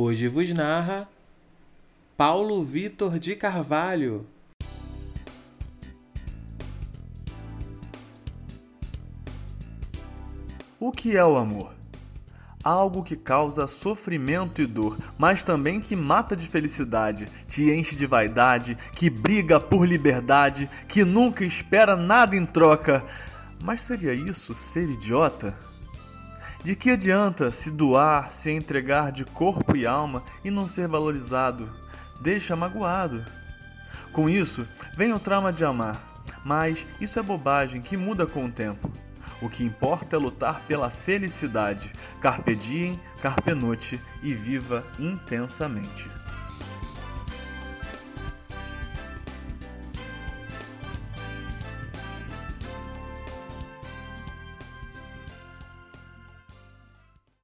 Hoje vos narra Paulo Vitor de Carvalho. O que é o amor? Algo que causa sofrimento e dor, mas também que mata de felicidade, te enche de vaidade, que briga por liberdade, que nunca espera nada em troca. Mas seria isso ser idiota? De que adianta se doar, se entregar de corpo e alma e não ser valorizado? Deixa magoado. Com isso, vem o trauma de amar, mas isso é bobagem que muda com o tempo. O que importa é lutar pela felicidade. Carpe diem, carpe noite e viva intensamente.